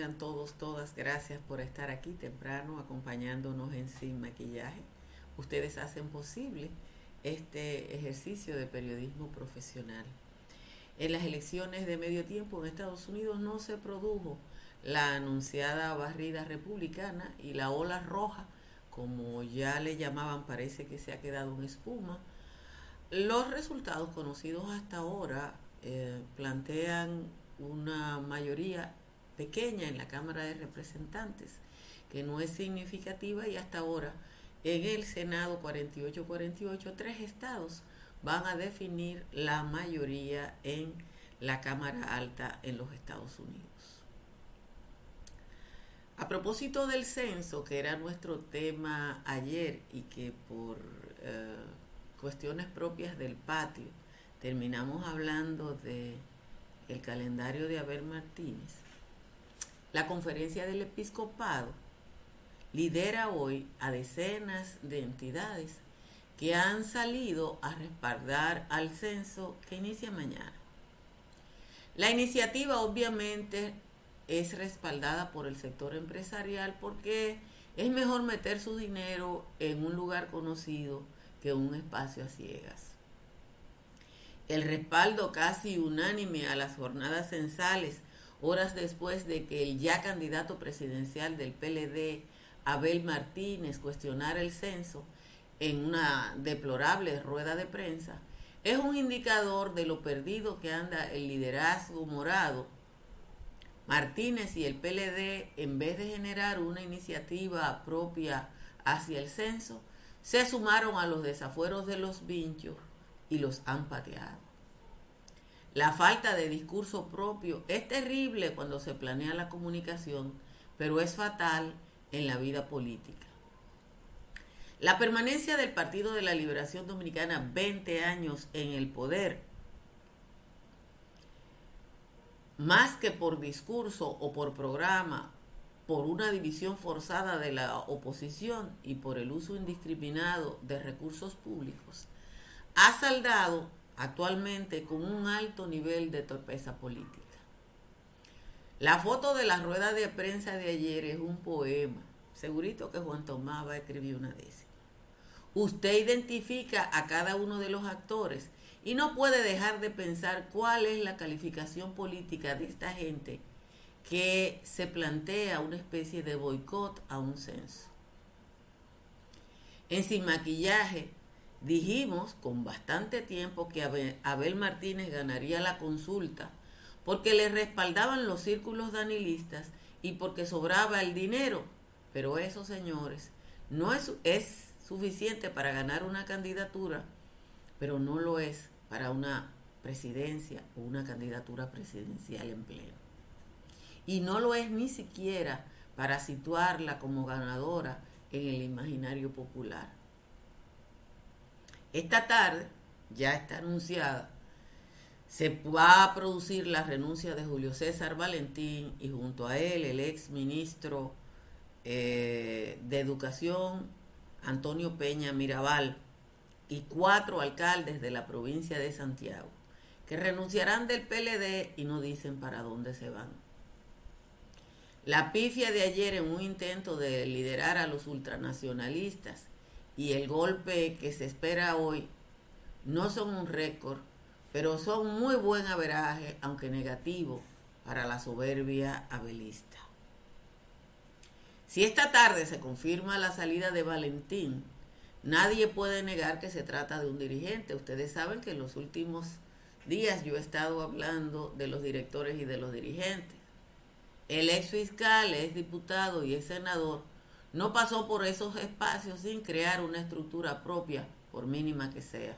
tengan todos, todas. Gracias por estar aquí temprano acompañándonos en Sin Maquillaje. Ustedes hacen posible este ejercicio de periodismo profesional. En las elecciones de medio tiempo en Estados Unidos no se produjo la anunciada barrida republicana y la ola roja, como ya le llamaban, parece que se ha quedado en espuma. Los resultados conocidos hasta ahora eh, plantean una mayoría pequeña en la Cámara de Representantes, que no es significativa y hasta ahora en el Senado 48-48 tres estados van a definir la mayoría en la Cámara Alta en los Estados Unidos. A propósito del censo, que era nuestro tema ayer y que por eh, cuestiones propias del patio terminamos hablando de el calendario de Abel Martínez, la conferencia del episcopado lidera hoy a decenas de entidades que han salido a respaldar al censo que inicia mañana. La iniciativa obviamente es respaldada por el sector empresarial porque es mejor meter su dinero en un lugar conocido que un espacio a ciegas el respaldo casi unánime a las jornadas censales, horas después de que el ya candidato presidencial del PLD, Abel Martínez, cuestionara el censo en una deplorable rueda de prensa, es un indicador de lo perdido que anda el liderazgo morado. Martínez y el PLD, en vez de generar una iniciativa propia hacia el censo, se sumaron a los desafueros de los vinchos y los han pateado. La falta de discurso propio es terrible cuando se planea la comunicación, pero es fatal en la vida política. La permanencia del Partido de la Liberación Dominicana 20 años en el poder, más que por discurso o por programa, por una división forzada de la oposición y por el uso indiscriminado de recursos públicos, ha saldado actualmente con un alto nivel de torpeza política. La foto de la rueda de prensa de ayer es un poema. Segurito que Juan Tomás va a escribir una décima. Usted identifica a cada uno de los actores y no puede dejar de pensar cuál es la calificación política de esta gente que se plantea una especie de boicot a un censo. En Sin Maquillaje Dijimos con bastante tiempo que Abel Martínez ganaría la consulta porque le respaldaban los círculos danilistas y porque sobraba el dinero. Pero eso, señores, no es, es suficiente para ganar una candidatura, pero no lo es para una presidencia o una candidatura presidencial en pleno. Y no lo es ni siquiera para situarla como ganadora en el imaginario popular. Esta tarde, ya está anunciada, se va a producir la renuncia de Julio César Valentín y junto a él el ex ministro eh, de Educación, Antonio Peña Mirabal, y cuatro alcaldes de la provincia de Santiago, que renunciarán del PLD y no dicen para dónde se van. La pifia de ayer en un intento de liderar a los ultranacionalistas y el golpe que se espera hoy no son un récord, pero son muy buen averaje, aunque negativo, para la soberbia abelista. Si esta tarde se confirma la salida de Valentín, nadie puede negar que se trata de un dirigente. Ustedes saben que en los últimos días yo he estado hablando de los directores y de los dirigentes. El ex fiscal, es diputado y es senador no pasó por esos espacios sin crear una estructura propia, por mínima que sea.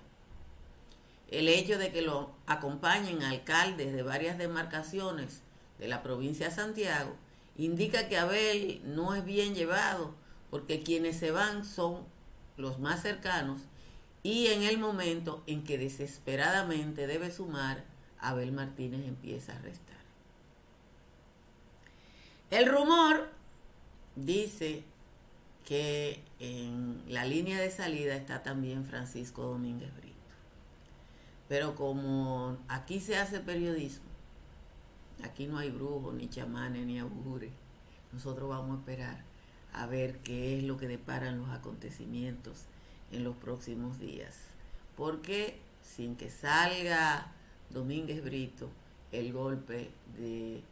El hecho de que lo acompañen alcaldes de varias demarcaciones de la provincia de Santiago indica que Abel no es bien llevado, porque quienes se van son los más cercanos y en el momento en que desesperadamente debe sumar, Abel Martínez empieza a restar. El rumor dice que en la línea de salida está también Francisco Domínguez Brito. Pero como aquí se hace periodismo, Aquí no hay brujos, ni chamanes, ni augures. Nosotros vamos a esperar a ver qué es lo que deparan los acontecimientos en los próximos días. Porque sin que salga Domínguez Brito, el golpe de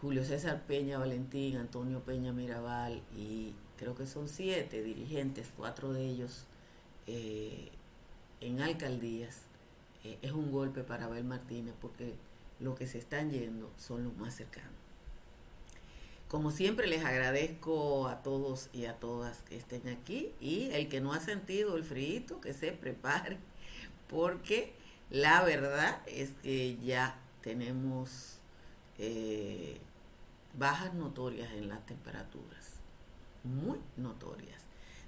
Julio César Peña Valentín, Antonio Peña Mirabal y que son siete dirigentes, cuatro de ellos eh, en alcaldías, eh, es un golpe para Abel Martínez porque lo que se están yendo son los más cercanos. Como siempre les agradezco a todos y a todas que estén aquí y el que no ha sentido el frío que se prepare porque la verdad es que ya tenemos eh, bajas notorias en las temperaturas, muy notorias.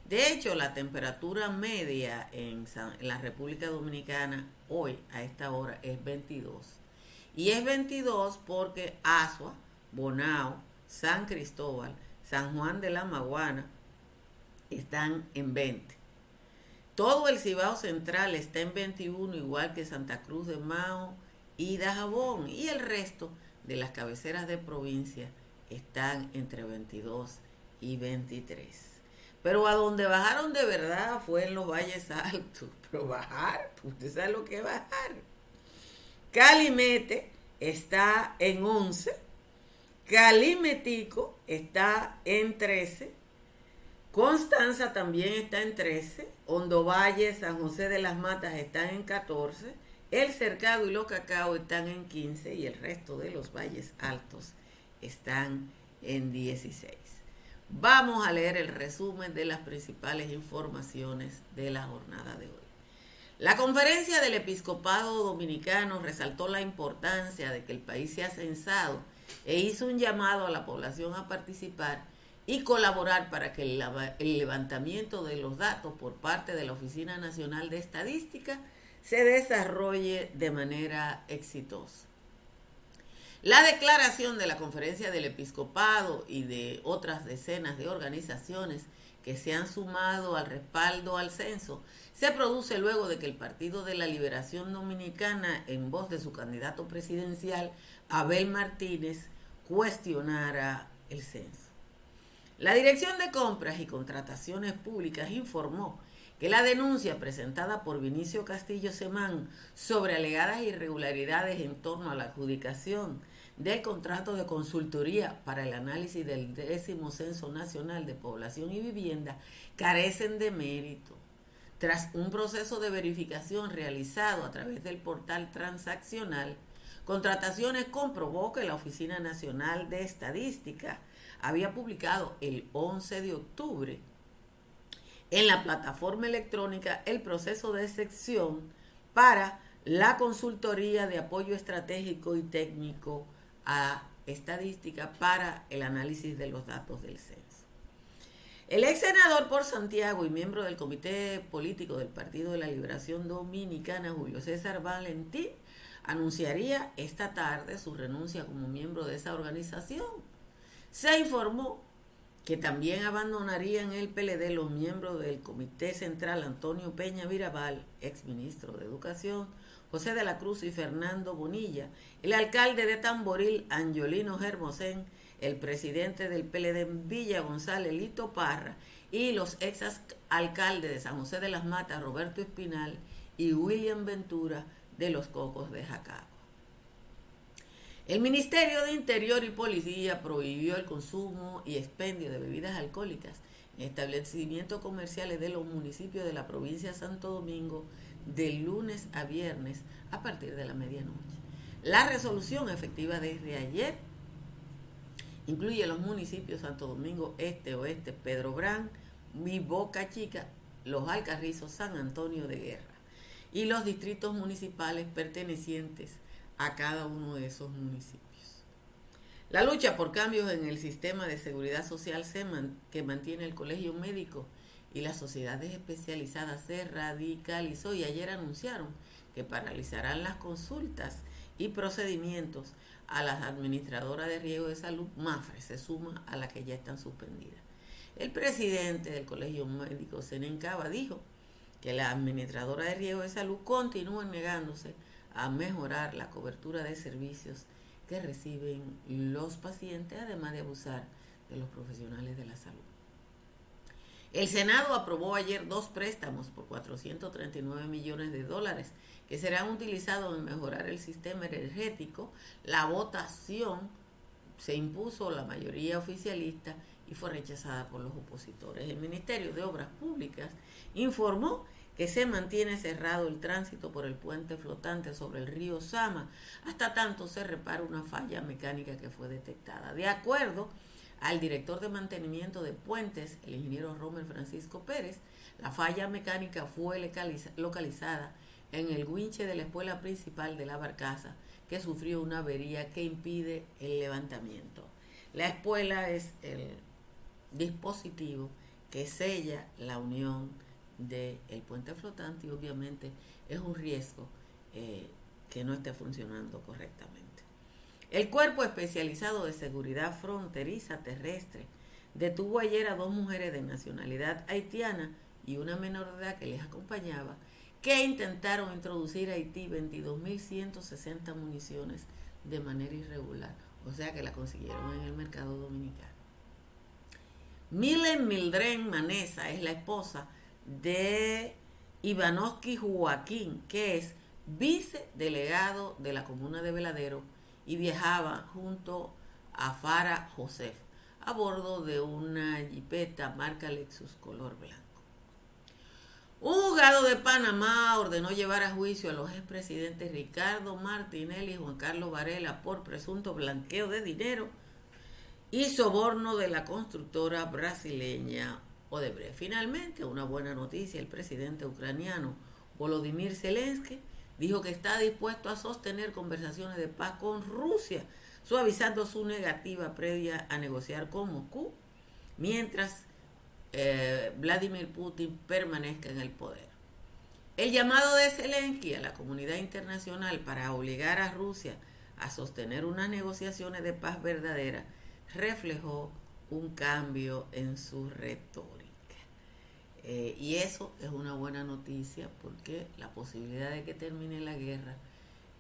De hecho, la temperatura media en, la República Dominicana hoy a esta hora es 22. Y es 22 porque Asua, Bonao, San Cristóbal, San Juan de la Maguana están en 20. Todo el Cibao Central está en 21, igual que Santa Cruz de Mao y Dajabón. Y el resto de las cabeceras de provincia están entre 22 y 23. Pero a donde bajaron de verdad fue en los valles altos. Pero bajar, usted sabe lo que es bajar. Calimete está en 11. Calimetico está en 13. Constanza también está en 13. Hondo Valle, San José de las Matas están en 14, El Cercado y Los Cacao están en 15 y el resto de los valles altos están en 16. Vamos a leer el resumen de las principales informaciones de la jornada de hoy. La conferencia del episcopado dominicano resaltó la importancia de que el país sea censado e hizo un llamado a la población a participar y colaborar para que el, levantamiento de los datos por parte de la Oficina Nacional de Estadística se desarrolle de manera exitosa. La declaración de la Conferencia del Episcopado y de otras decenas de organizaciones que se han sumado al respaldo al censo se produce luego de que el Partido de la Liberación Dominicana, en voz de su candidato presidencial, Abel Martínez, cuestionara el censo. La Dirección de Compras y Contrataciones Públicas informó que la denuncia presentada por Vinicio Castillo Semán sobre alegadas irregularidades en torno a la adjudicación del contrato de consultoría para el análisis del décimo Censo Nacional de Población y Vivienda carecen de mérito. Tras un proceso de verificación realizado a través del portal transaccional, Contrataciones comprobó que la Oficina Nacional de Estadística había publicado el 11 de octubre en la plataforma electrónica el proceso de sección para la consultoría de apoyo estratégico y técnico a estadística para el análisis de los datos del censo. El ex senador por Santiago y miembro del Comité Político del Partido de la Liberación Dominicana, Julio César Valentín, anunciaría esta tarde su renuncia como miembro de esa organización se informó que también abandonarían el PLD los miembros del Comité Central Antonio Peña Virabal, exministro de Educación, José de la Cruz y Fernando Bonilla, el alcalde de Tamboril, Angiolino Germosén, el presidente del PLD en Villa González, Lito Parra, y los ex alcaldes de San José de las Matas, Roberto Espinal y William Ventura de los Cocos de Jacao. El Ministerio de Interior y Policía prohibió el consumo y expendio de bebidas alcohólicas en establecimientos comerciales de los municipios de la provincia de Santo Domingo de lunes a viernes a partir de la medianoche. La resolución efectiva desde ayer incluye los municipios Santo Domingo Este, Oeste, Pedro Brán, Mi Boca Chica, Los Alcarrizos, San Antonio de Guerra y los distritos municipales pertenecientes a cada uno de esos municipios. La lucha por cambios en el sistema de seguridad social que mantiene el Colegio Médico y las sociedades especializadas se radicalizó y ayer anunciaron que paralizarán las consultas y procedimientos a las administradoras de riesgo de salud, MAFRE, se suma a las que ya están suspendidas. El presidente del Colegio Médico, Senencaba, dijo que la administradora de riesgo de salud continúa negándose a mejorar la cobertura de servicios que reciben los pacientes, además de abusar de los profesionales de la salud. El Senado aprobó ayer dos préstamos por 439 millones de dólares que serán utilizados en mejorar el sistema energético. La votación se impuso la mayoría oficialista y fue rechazada por los opositores. El Ministerio de Obras Públicas informó que se mantiene cerrado el tránsito por el puente flotante sobre el río Sama hasta tanto se repara una falla mecánica que fue detectada. De acuerdo al director de mantenimiento de puentes, el ingeniero Romer Francisco Pérez, la falla mecánica fue localizada en el guinche de la escuela principal de la barcaza, que sufrió una avería que impide el levantamiento. La espuela es el dispositivo que sella la unión del puente flotante y obviamente es un riesgo eh, que no esté funcionando correctamente. El Cuerpo Especializado de Seguridad Fronteriza Terrestre detuvo ayer a dos mujeres de nacionalidad haitiana y una menor de edad que les acompañaba que intentaron introducir a Haití 22.160 municiones de manera irregular, o sea que la consiguieron en el mercado dominicano. Milen Mildren Manesa es la esposa de Ivanovsky Joaquín, que es vicedelegado de la comuna de Veladero y viajaba junto a Fara Josef a bordo de una jipeta marca Lexus color blanco. Un juzgado de Panamá ordenó llevar a juicio a los expresidentes Ricardo Martinelli y Juan Carlos Varela por presunto blanqueo de dinero y soborno de la constructora brasileña Odebrecht. Finalmente, una buena noticia, el presidente ucraniano Volodymyr Zelensky dijo que está dispuesto a sostener conversaciones de paz con Rusia, suavizando su negativa previa a negociar con Moscú, mientras eh, Vladimir Putin permanezca en el poder. El llamado de Zelensky a la comunidad internacional para obligar a Rusia a sostener unas negociaciones de paz verdadera reflejó un cambio en su retórica. Eh, y eso es una buena noticia porque la posibilidad de que termine la guerra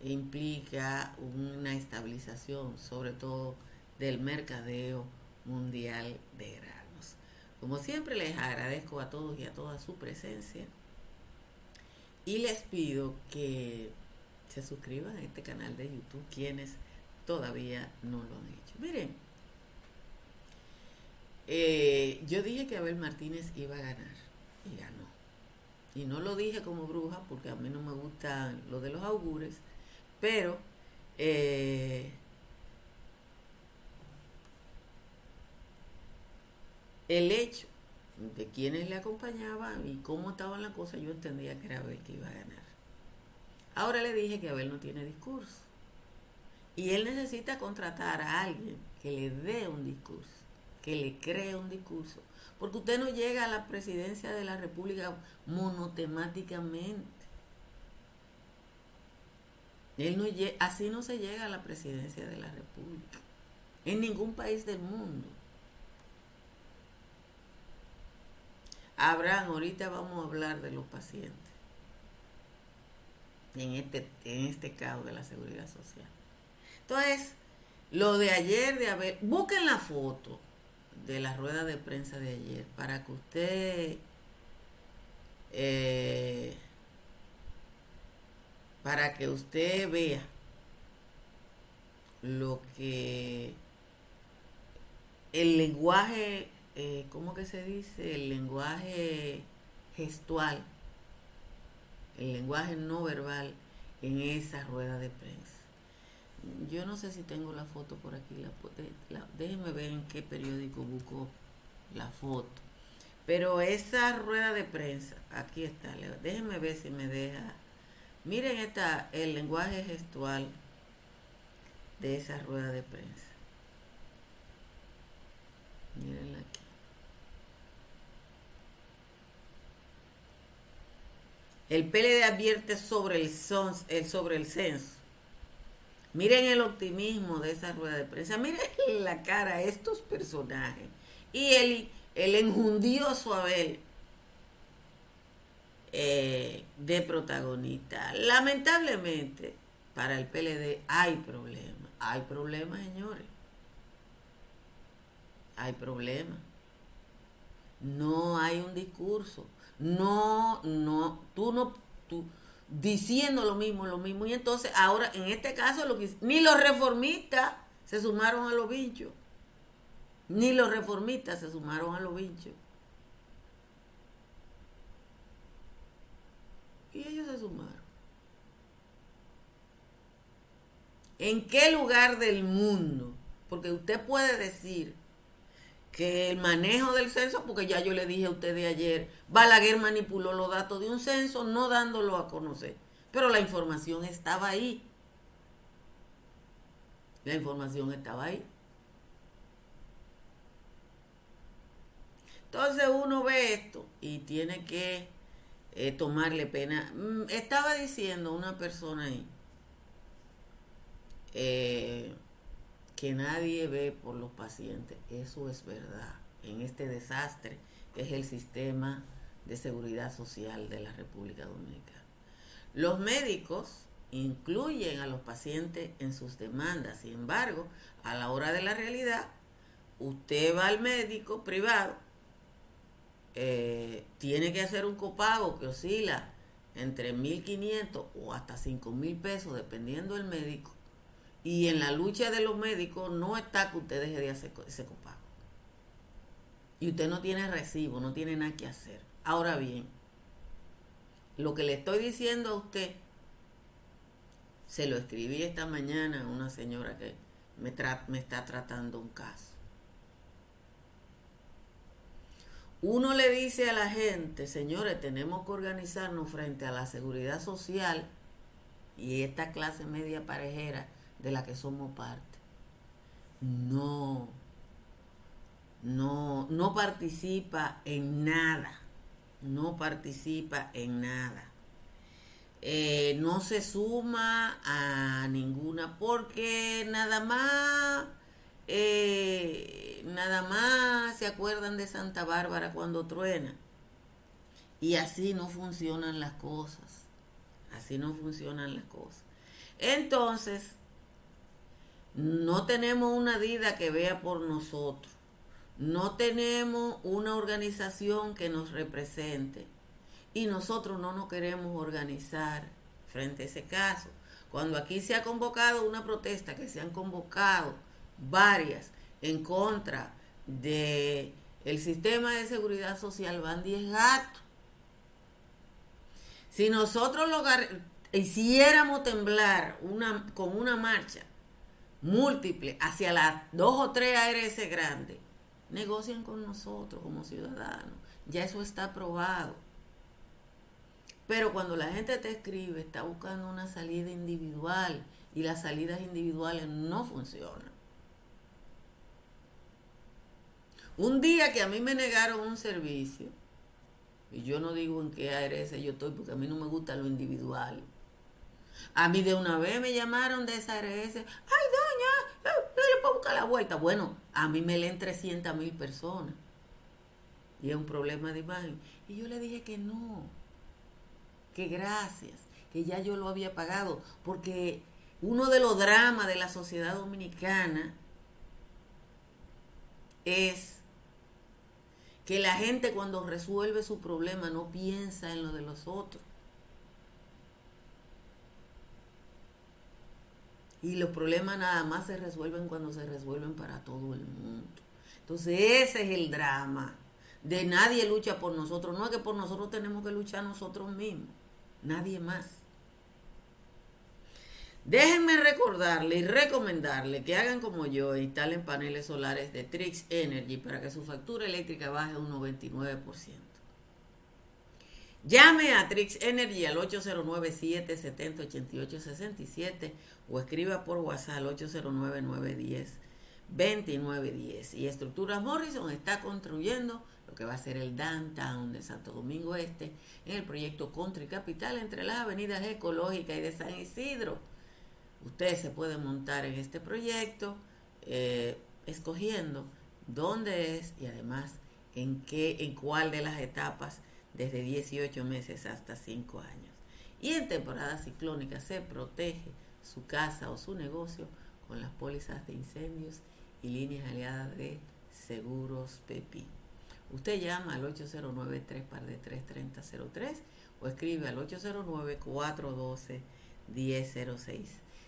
implica una estabilización, sobre todo del mercadeo mundial de granos. Como siempre les agradezco a todos y a todas su presencia y les pido que se suscriban a este canal de YouTube quienes todavía no lo han hecho. Miren, eh, yo dije que Abel Martínez iba a ganar y ganó. Y no lo dije como bruja porque a mí no me gusta lo de los augures, pero eh, el hecho de quienes le acompañaban y cómo estaban las cosas, yo entendía que era Abel que iba a ganar. Ahora le dije que Abel no tiene discurso. Y él necesita contratar a alguien que le dé un discurso, que le cree un discurso. Porque usted no llega a la presidencia de la República monotemáticamente. Él no así no se llega a la presidencia de la República. En ningún país del mundo. Abraham, ahorita vamos a hablar de los pacientes en este, en este caso de la seguridad social. Entonces, lo de ayer de haber, busquen la foto de la rueda de prensa de ayer para que usted eh, para que usted vea lo que el lenguaje eh, ¿cómo que se dice? El lenguaje gestual, el lenguaje no verbal en esa rueda de prensa. Yo no sé si tengo la foto por aquí, la, déjenme ver en qué periódico busco la foto. Pero esa rueda de prensa, aquí está, déjenme ver si me deja. Miren esta, el lenguaje gestual de esa rueda de prensa. Mírenla aquí. El PLD advierte sobre el, sobre el censo. Miren el optimismo de esa rueda de prensa. Miren la cara de estos personajes. Y el, el enjundioso Abel eh, de protagonista. Lamentablemente, para el PLD hay problemas. hay problemas, señores. Hay problemas. No hay un discurso. No, no, tú no, tú diciendo lo mismo, lo mismo. Y entonces ahora, en este caso, lo que, ni los reformistas se sumaron a los bichos. Ni los reformistas se sumaron a los bichos. Y ellos se sumaron. ¿En qué lugar del mundo? Porque usted puede decir que el manejo del censo, porque ya yo le dije a ustedes ayer, Balaguer manipuló los datos de un censo no dándolo a conocer, pero la información estaba ahí. La información estaba ahí. Entonces uno ve esto y tiene que eh, tomarle pena. Mm, estaba diciendo una persona ahí eh, que nadie ve por los pacientes. Eso es verdad. En este desastre que es el sistema de seguridad social de la República Dominicana. Los médicos incluyen a los pacientes en sus demandas. Sin embargo, a la hora de la realidad, usted va al médico privado eh, tiene que hacer un copago que oscila entre 1.500 o hasta 5.000 pesos, dependiendo del médico. Y en la lucha de los médicos no está que usted deje de hacer ese. Y usted no tiene recibo, no tiene nada que hacer. Ahora bien, lo que le estoy diciendo a usted, se lo escribí esta mañana a una señora que me, me está tratando un caso. uno le dice a la gente, señores, tenemos que organizarnos frente a la seguridad social y esta clase media parejera de la que somos parte. No, no, no participa en nada, no participa en nada. Eh, no se suma a ninguna porque nada más eh, nada más se acuerdan de Santa Bárbara cuando truena. Y así no funcionan las cosas. Así no funcionan las cosas. Entonces, no tenemos una vida que vea por nosotros. No tenemos una organización que nos represente. Y nosotros no nos queremos organizar frente a ese caso. Cuando aquí se ha convocado una protesta, que se han convocado varias en contra de el sistema de seguridad social van 10 gatos. Si nosotros hiciéramos temblar una, con una marcha múltiple hacia las dos o tres ARS grandes, negocian con nosotros como ciudadanos. Ya eso está aprobado. Pero cuando la gente te escribe, está buscando una salida individual y las salidas individuales no funcionan. Un día que a mí me negaron un servicio, y yo no digo en qué ARS yo estoy porque a mí no me gusta lo individual. A mí de una vez me llamaron de esa ARS, ay buscar la vuelta. Bueno, a mí me leen 300 mil personas. Y es un problema de imagen. Y yo le dije que no, que gracias, que ya yo lo había pagado, porque uno de los dramas de la sociedad dominicana es que la gente cuando resuelve su problema no piensa en lo de los otros. Y los problemas nada más se resuelven cuando se resuelven para todo el mundo. Entonces ese es el drama. De nadie lucha por nosotros. No es que por nosotros tenemos que luchar nosotros mismos. Nadie más. Déjenme recordarle y recomendarle que hagan como yo instalen paneles solares de Trix Energy para que su factura eléctrica baje un 99%. Llame a Trix Energy al 809-770-8867 o escriba por WhatsApp al 809-910-2910. Y Estructuras Morrison está construyendo lo que va a ser el downtown de Santo Domingo Este en el proyecto Country Capital entre las avenidas ecológicas y de San Isidro Usted se puede montar en este proyecto eh, escogiendo dónde es y además en qué, en cuál de las etapas desde 18 meses hasta 5 años. Y en temporada ciclónica se protege su casa o su negocio con las pólizas de incendios y líneas aliadas de Seguros Pepi. Usted llama al 809 3 3003 o escribe al 809-412-1006.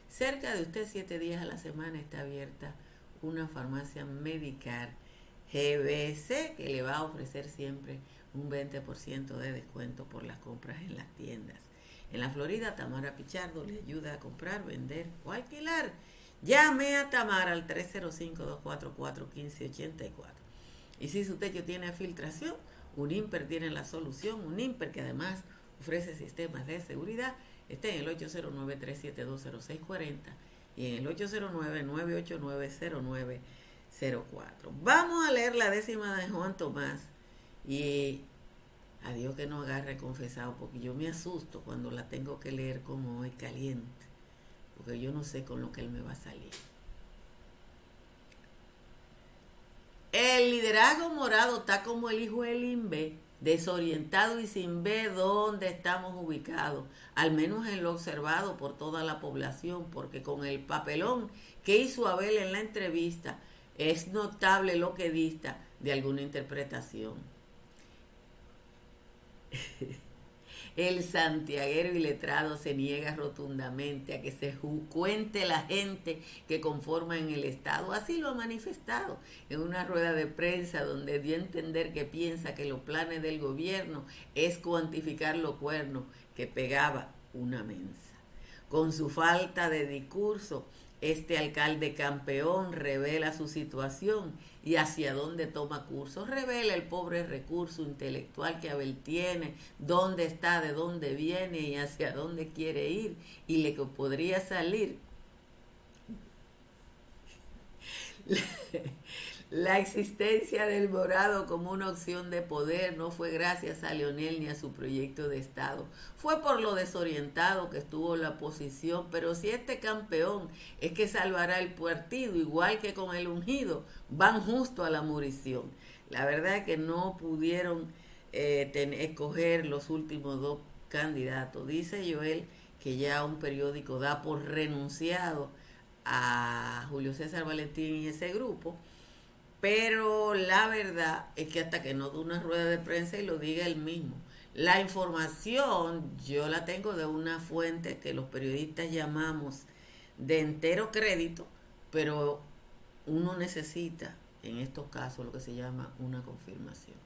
Cerca de usted, siete días a la semana, está abierta una farmacia Medicar GBC que le va a ofrecer siempre un 20% de descuento por las compras en las tiendas. En la Florida, Tamara Pichardo le ayuda a comprar, vender o alquilar. Llame a Tamara al 305-244-1584. Y si su techo tiene filtración, un IMPER tiene la solución. Un IMPER que además ofrece sistemas de seguridad. Está en el 809-372-0640 y en el 809-989-0904. Vamos a leer la décima de Juan Tomás y a Dios que no agarre confesado, porque yo me asusto cuando la tengo que leer como hoy caliente, porque yo no sé con lo que él me va a salir. El liderazgo morado está como el hijo del Limbe, desorientado y sin ver dónde estamos ubicados, al menos en lo observado por toda la población, porque con el papelón que hizo Abel en la entrevista, es notable lo que dista de alguna interpretación. El santiaguero y letrado se niega rotundamente a que se cuente la gente que conforma en el Estado. Así lo ha manifestado en una rueda de prensa donde dio a entender que piensa que los planes del gobierno es cuantificar los cuernos que pegaba una mensa. Con su falta de discurso, este alcalde campeón revela su situación y hacia dónde toma cursos. Revela el pobre recurso intelectual que Abel tiene, dónde está, de dónde viene y hacia dónde quiere ir y le podría salir. La existencia del morado como una opción de poder no fue gracias a Leonel ni a su proyecto de Estado. Fue por lo desorientado que estuvo la oposición, pero si este campeón es que salvará el partido, igual que con el ungido, van justo a la murición. La verdad es que no pudieron eh, escoger los últimos dos candidatos. Dice Joel que ya un periódico da por renunciado a Julio César Valentín y ese grupo pero la verdad es que hasta que no dé una rueda de prensa y lo diga él mismo. La información yo la tengo de una fuente que los periodistas llamamos de entero crédito, pero uno necesita en estos casos lo que se llama una confirmación.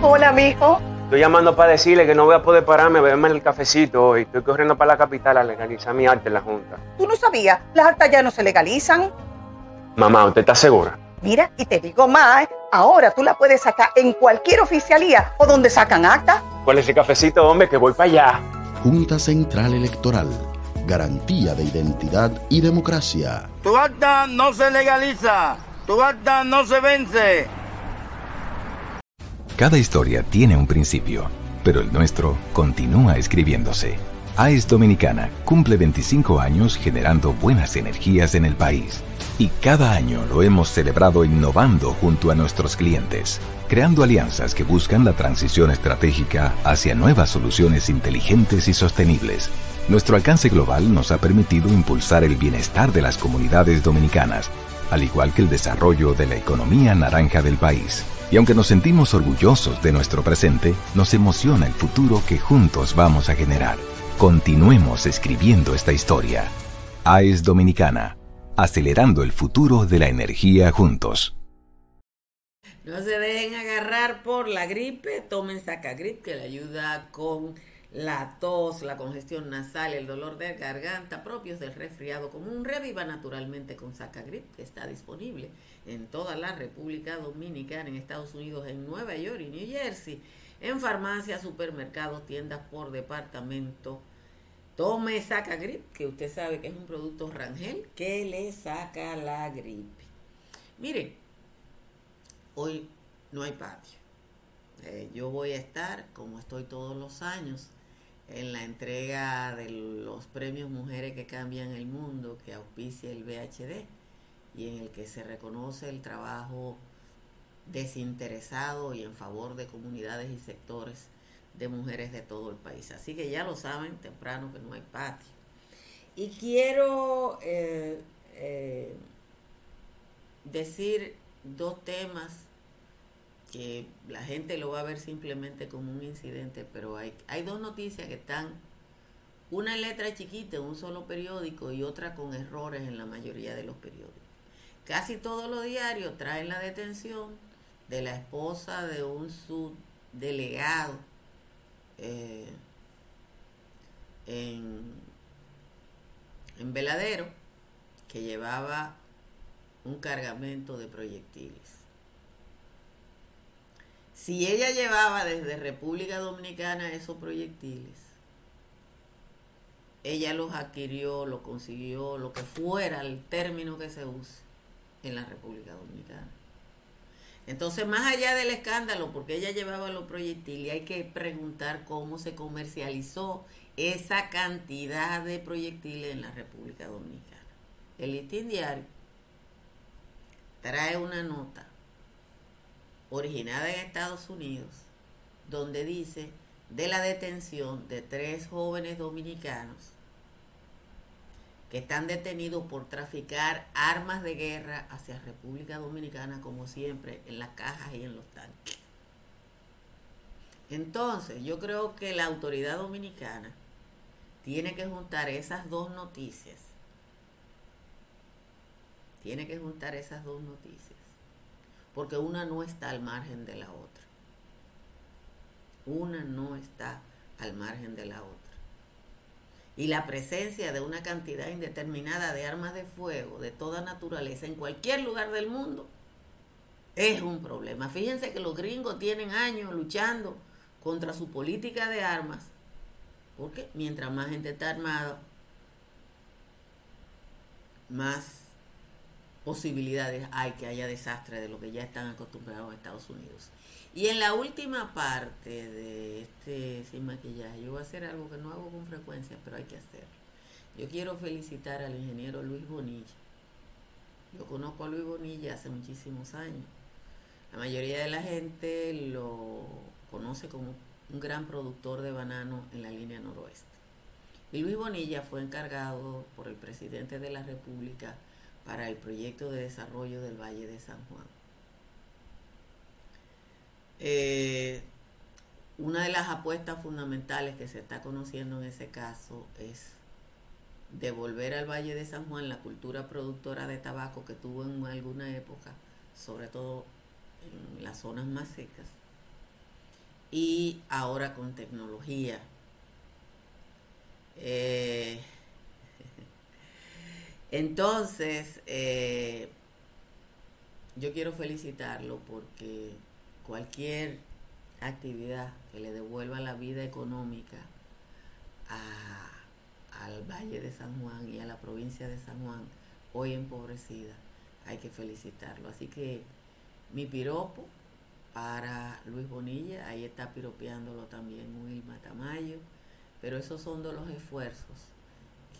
Hola, mijo. Estoy llamando para decirle que no voy a poder pararme a beberme el cafecito hoy. Estoy corriendo para la capital a legalizar mi arte en la Junta. ¿Tú no sabías? Las actas ya no se legalizan. Mamá, ¿usted está segura? Mira, y te digo más, ahora tú la puedes sacar en cualquier oficialía o donde sacan acta. ¿Cuál es el cafecito, hombre? Que voy para allá. Junta Central Electoral. Garantía de identidad y democracia. Tu acta no se legaliza. Tu acta no se vence. Cada historia tiene un principio, pero el nuestro continúa escribiéndose. AES Dominicana cumple 25 años generando buenas energías en el país. Y cada año lo hemos celebrado innovando junto a nuestros clientes, creando alianzas que buscan la transición estratégica hacia nuevas soluciones inteligentes y sostenibles. Nuestro alcance global nos ha permitido impulsar el bienestar de las comunidades dominicanas, al igual que el desarrollo de la economía naranja del país. Y aunque nos sentimos orgullosos de nuestro presente, nos emociona el futuro que juntos vamos a generar. Continuemos escribiendo esta historia. AES Dominicana, acelerando el futuro de la energía juntos. No se dejen agarrar por la gripe, tomen Sacagrip que le ayuda con la tos, la congestión nasal, el dolor de garganta propios del resfriado común. Reviva naturalmente con Sacagrip que está disponible en toda la República Dominicana, en Estados Unidos, en Nueva York y New Jersey, en farmacias, supermercados, tiendas por departamento. Tome Saca Grip, que usted sabe que es un producto Rangel que le saca la gripe. Mire, hoy no hay patio. Eh, yo voy a estar, como estoy todos los años, en la entrega de los premios Mujeres que Cambian el Mundo que auspicia el VHD y en el que se reconoce el trabajo desinteresado y en favor de comunidades y sectores de mujeres de todo el país. Así que ya lo saben, temprano que no hay patio. Y quiero eh, eh, decir dos temas que la gente lo va a ver simplemente como un incidente, pero hay, hay dos noticias que están, una letra chiquita en un solo periódico y otra con errores en la mayoría de los periódicos. Casi todos los diarios traen la detención de la esposa de un subdelegado eh, en, Veladero que llevaba un cargamento de proyectiles. Si ella llevaba desde República Dominicana esos proyectiles, ella los adquirió, lo consiguió, lo que fuera el término que se use en la República Dominicana. Entonces, más allá del escándalo, porque ella llevaba los proyectiles, hay que preguntar cómo se comercializó esa cantidad de proyectiles en la República Dominicana. El listín diario trae una nota originada en Estados Unidos donde dice de la detención de tres jóvenes dominicanos que están detenidos por traficar armas de guerra hacia República Dominicana, como siempre, en las cajas y en los tanques. Entonces, yo creo que la autoridad dominicana tiene que juntar esas dos noticias. Tiene que juntar esas dos noticias. Porque una no está al margen de la otra. Una no está al margen de la otra y la presencia de una cantidad indeterminada de armas de fuego de toda naturaleza en cualquier lugar del mundo es un problema. Fíjense que los gringos tienen años luchando contra su política de armas, porque mientras más gente está armada, más posibilidades hay que haya desastre de lo que ya están acostumbrados a Estados Unidos. Y en la última parte de este sin maquillaje, yo voy a hacer algo que no hago con frecuencia, pero hay que hacerlo. Yo quiero felicitar al ingeniero Luis Bonilla. Yo conozco a Luis Bonilla hace muchísimos años. La mayoría de la gente lo conoce como un gran productor de banano en la línea noroeste. Y Luis Bonilla fue encargado por el presidente de la República para el proyecto de desarrollo del Valle de San Juan. Eh, una de las apuestas fundamentales que se está conociendo en ese caso es devolver al Valle de San Juan la cultura productora de tabaco que tuvo en alguna época, sobre todo en las zonas más secas, y ahora con tecnología. Eh, entonces, eh, yo quiero felicitarlo porque cualquier actividad que le devuelva la vida económica al Valle de San Juan y a la provincia de San Juan, hoy empobrecida, hay que felicitarlo. Así que mi piropo para Luis Bonilla, ahí está piropeándolo también Wilma Tamayo, pero esos son de los esfuerzos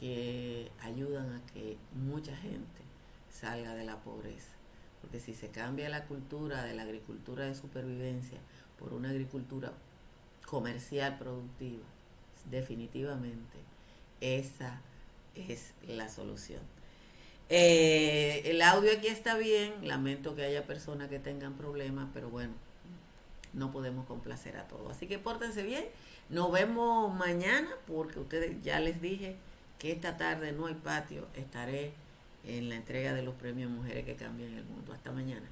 que ayudan a que mucha gente salga de la pobreza. Porque si se cambia la cultura de la agricultura de supervivencia por una agricultura comercial productiva, definitivamente esa es la solución. Eh, el audio aquí está bien, lamento que haya personas que tengan problemas, pero bueno, no podemos complacer a todos. Así que pórtense bien. Nos vemos mañana porque ustedes ya les dije que esta tarde no hay patio, estaré en la entrega de los premios Mujeres que Cambian el Mundo. Hasta mañana.